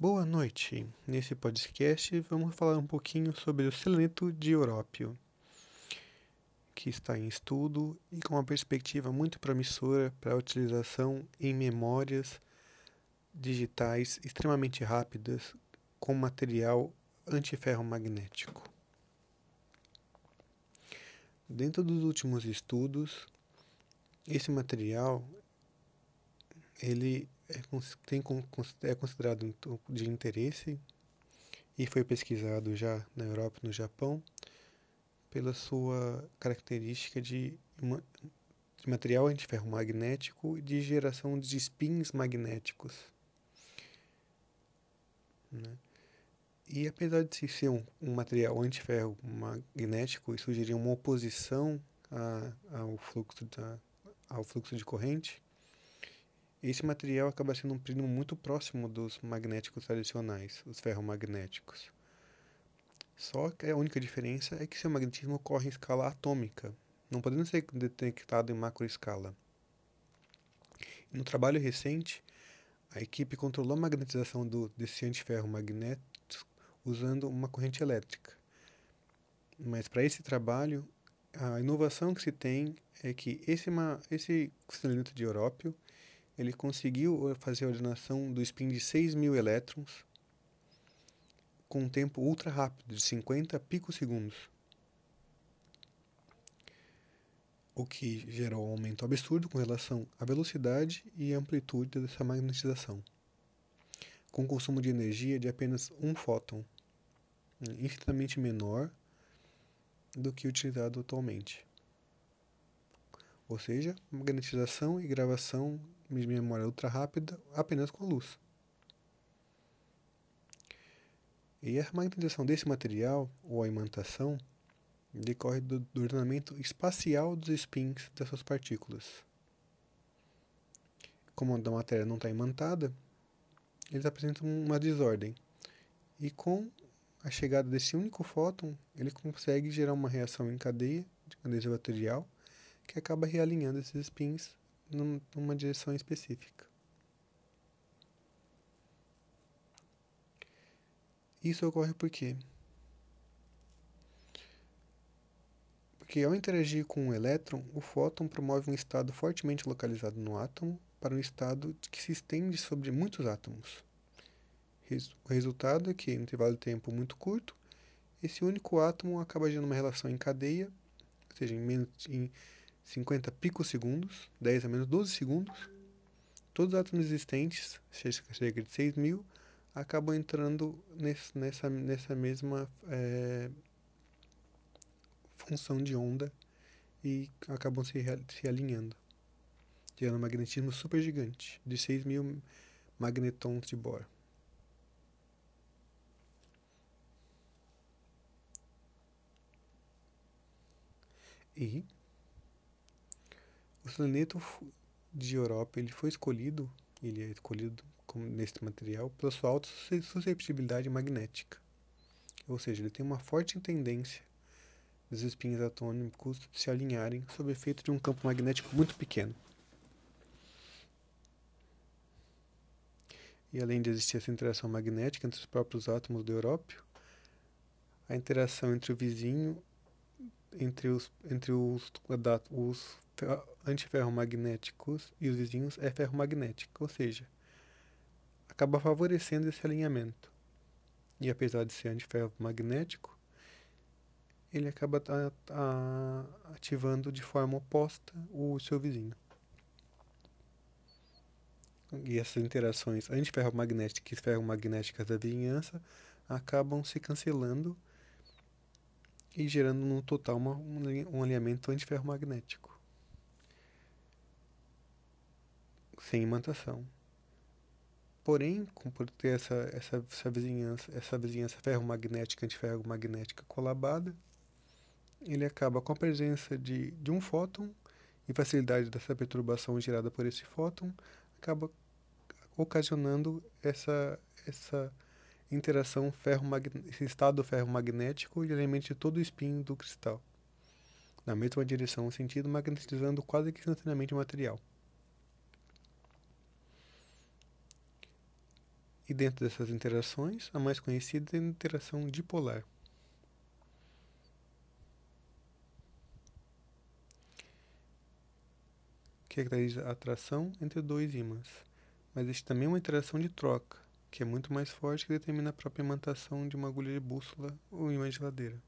Boa noite. Nesse podcast vamos falar um pouquinho sobre o seleto de Európio, que está em estudo e com uma perspectiva muito promissora para a utilização em memórias digitais extremamente rápidas com material antiferromagnético. Dentro dos últimos estudos, esse material ele é, tem, é considerado de interesse e foi pesquisado já na Europa e no Japão pela sua característica de, de material antiferromagnético e de geração de spins magnéticos. Né? E apesar de ser um, um material antiferromagnético e sugerir uma oposição a, ao, fluxo da, ao fluxo de corrente, esse material acaba sendo um primo muito próximo dos magnéticos tradicionais, os ferromagnéticos. Só que a única diferença é que seu magnetismo ocorre em escala atômica, não podendo ser detectado em macroescala. No trabalho recente, a equipe controlou a magnetização do, desse antiferro magnético usando uma corrente elétrica. Mas para esse trabalho, a inovação que se tem é que esse, esse selenito de Európio ele conseguiu fazer a ordenação do spin de 6 mil elétrons com um tempo ultra rápido, de 50 picosegundos. O que gerou um aumento absurdo com relação à velocidade e amplitude dessa magnetização, com consumo de energia de apenas um fóton, infinitamente menor do que utilizado atualmente. Ou seja, magnetização e gravação de memória ultra rápida apenas com a luz. E a magnetização desse material, ou a imantação, decorre do, do ordenamento espacial dos spins dessas partículas. Como a matéria não está imantada, eles apresentam uma desordem. E com a chegada desse único fóton, ele consegue gerar uma reação em cadeia, de cadeia material, que acaba realinhando esses spins numa direção específica. Isso ocorre por quê? Porque ao interagir com um elétron, o fóton promove um estado fortemente localizado no átomo para um estado que se estende sobre muitos átomos. O resultado é que, em um intervalo de tempo muito curto, esse único átomo acaba gerando uma relação em cadeia, ou seja, em, menos, em 50 picosegundos, 10 a menos 12 segundos, todos os átomos existentes, cerca de 6 mil, acabam entrando nesse, nessa, nessa mesma é, função de onda e acabam se, se alinhando, gerando um magnetismo super gigante, de 6 mil magnetons de Bohr. E o seleto de Europa ele foi escolhido, ele é escolhido como nesse material pela sua alta susceptibilidade magnética. Ou seja, ele tem uma forte tendência dos espinhos atômicos se alinharem sob efeito de um campo magnético muito pequeno. E além de existir essa interação magnética entre os próprios átomos do európio, a interação entre o vizinho, entre os, entre os, os antiferromagnéticos e os vizinhos é ferromagnética, ou seja, acaba favorecendo esse alinhamento. E apesar de ser antiferromagnético, ele acaba ativando de forma oposta o seu vizinho. E essas interações antiferromagnéticas e ferromagnéticas da vizinhança acabam se cancelando e gerando no total uma, um alinhamento antiferromagnético. sem imantação. Porém, por ter essa, essa, essa vizinhança, essa vizinhança ferromagnética antiferromagnética colabada, ele acaba com a presença de, de um fóton e facilidade dessa perturbação gerada por esse fóton, acaba ocasionando essa, essa interação esse estado ferromagnético e alimente todo o espinho do cristal, na mesma direção, sentido magnetizando quase que instantaneamente o material. E dentro dessas interações, a mais conhecida é a interação dipolar. que caracteriza a atração entre dois ímãs. Mas existe também uma interação de troca, que é muito mais forte que determina a própria imantação de uma agulha de bússola ou de geladeira.